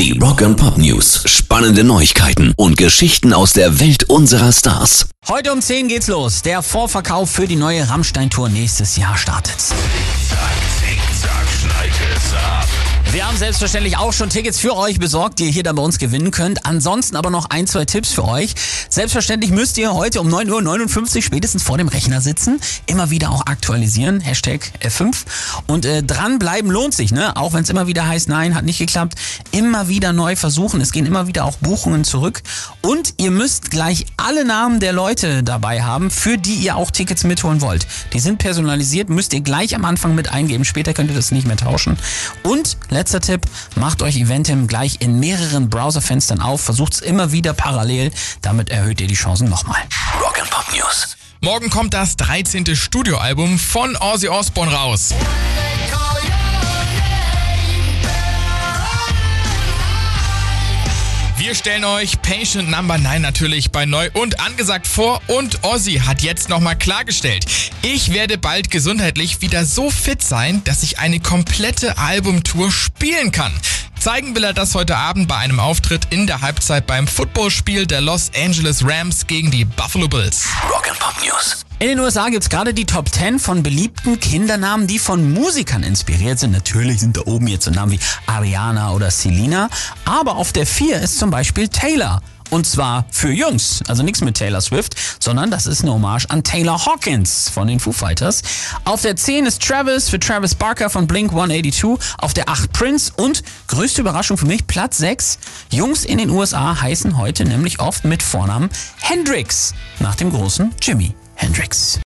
Die Rock and Pop News. Spannende Neuigkeiten und Geschichten aus der Welt unserer Stars. Heute um 10 geht's los. Der Vorverkauf für die neue Rammstein-Tour nächstes Jahr startet. Haben selbstverständlich auch schon Tickets für euch besorgt, die ihr hier dann bei uns gewinnen könnt. Ansonsten aber noch ein, zwei Tipps für euch. Selbstverständlich müsst ihr heute um 9.59 Uhr spätestens vor dem Rechner sitzen. Immer wieder auch aktualisieren. Hashtag F5. Und äh, dranbleiben lohnt sich, ne? Auch wenn es immer wieder heißt, nein, hat nicht geklappt. Immer wieder neu versuchen. Es gehen immer wieder auch Buchungen zurück. Und ihr müsst gleich alle Namen der Leute dabei haben, für die ihr auch Tickets mitholen wollt. Die sind personalisiert, müsst ihr gleich am Anfang mit eingeben. Später könnt ihr das nicht mehr tauschen. Und Letzter Tipp, macht euch Eventim gleich in mehreren Browserfenstern auf, versucht es immer wieder parallel, damit erhöht ihr die Chancen nochmal. Rock and Pop News. Morgen kommt das 13. Studioalbum von Ozzy Osbourne raus. Wir stellen euch Patient Number 9 natürlich bei Neu und angesagt vor und Ozzy hat jetzt nochmal klargestellt, ich werde bald gesundheitlich wieder so fit sein, dass ich eine komplette Albumtour spielen kann. Zeigen will er das heute Abend bei einem Auftritt in der Halbzeit beim Footballspiel der Los Angeles Rams gegen die Buffalo Bills. Rock and Pop News. In den USA gibt's gerade die Top 10 von beliebten Kindernamen, die von Musikern inspiriert sind. Natürlich sind da oben jetzt so Namen wie Ariana oder Selena. Aber auf der 4 ist zum Beispiel Taylor. Und zwar für Jungs. Also nichts mit Taylor Swift, sondern das ist eine Hommage an Taylor Hawkins von den Foo Fighters. Auf der 10 ist Travis für Travis Barker von Blink 182. Auf der 8 Prince und größte Überraschung für mich, Platz 6. Jungs in den USA heißen heute nämlich oft mit Vornamen Hendrix. Nach dem großen Jimi Hendrix.